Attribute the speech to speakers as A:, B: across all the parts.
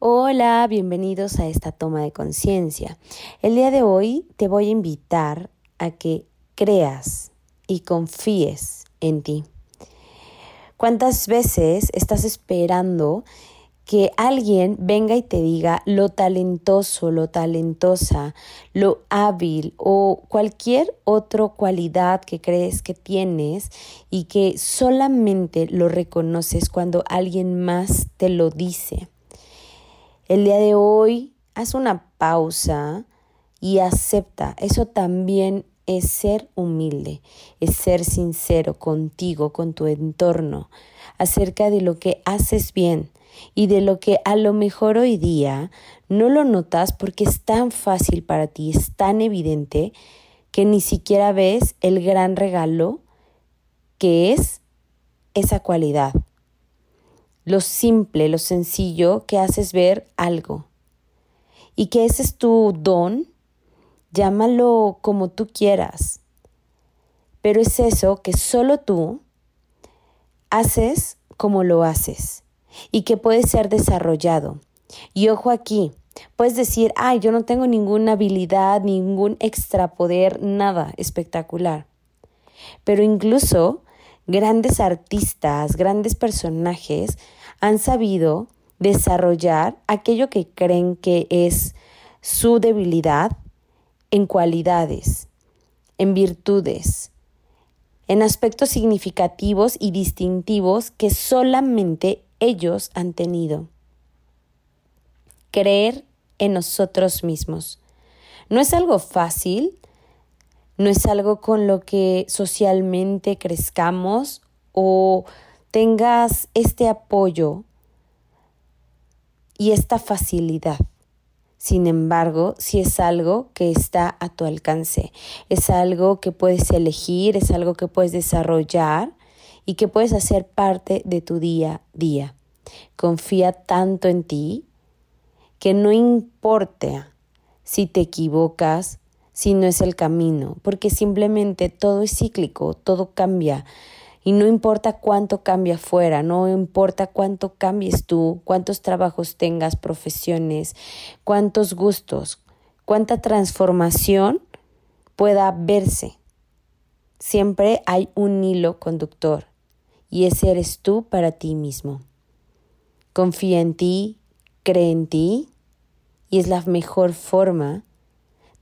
A: Hola, bienvenidos a esta toma de conciencia. El día de hoy te voy a invitar a que creas y confíes en ti. ¿Cuántas veces estás esperando que alguien venga y te diga lo talentoso, lo talentosa, lo hábil o cualquier otra cualidad que crees que tienes y que solamente lo reconoces cuando alguien más te lo dice? El día de hoy, haz una pausa y acepta. Eso también es ser humilde, es ser sincero contigo, con tu entorno, acerca de lo que haces bien y de lo que a lo mejor hoy día no lo notas porque es tan fácil para ti, es tan evidente que ni siquiera ves el gran regalo que es esa cualidad lo simple, lo sencillo que haces ver algo. Y que ese es tu don, llámalo como tú quieras. Pero es eso que solo tú haces como lo haces y que puede ser desarrollado. Y ojo aquí, puedes decir, ay, yo no tengo ninguna habilidad, ningún extra poder, nada espectacular. Pero incluso grandes artistas, grandes personajes han sabido desarrollar aquello que creen que es su debilidad en cualidades, en virtudes, en aspectos significativos y distintivos que solamente ellos han tenido. Creer en nosotros mismos. No es algo fácil, no es algo con lo que socialmente crezcamos o tengas este apoyo y esta facilidad. Sin embargo, si es algo que está a tu alcance, es algo que puedes elegir, es algo que puedes desarrollar y que puedes hacer parte de tu día a día. Confía tanto en ti que no importa si te equivocas, si no es el camino, porque simplemente todo es cíclico, todo cambia. Y no importa cuánto cambie afuera, no importa cuánto cambies tú, cuántos trabajos tengas, profesiones, cuántos gustos, cuánta transformación pueda verse. Siempre hay un hilo conductor y ese eres tú para ti mismo. Confía en ti, cree en ti y es la mejor forma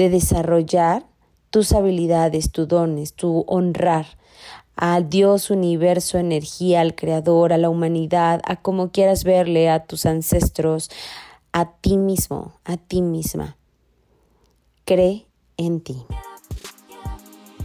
A: de desarrollar tus habilidades, tus dones, tu honrar a Dios, universo, energía, al Creador, a la humanidad, a como quieras verle, a tus ancestros, a ti mismo, a ti misma. Cree en ti.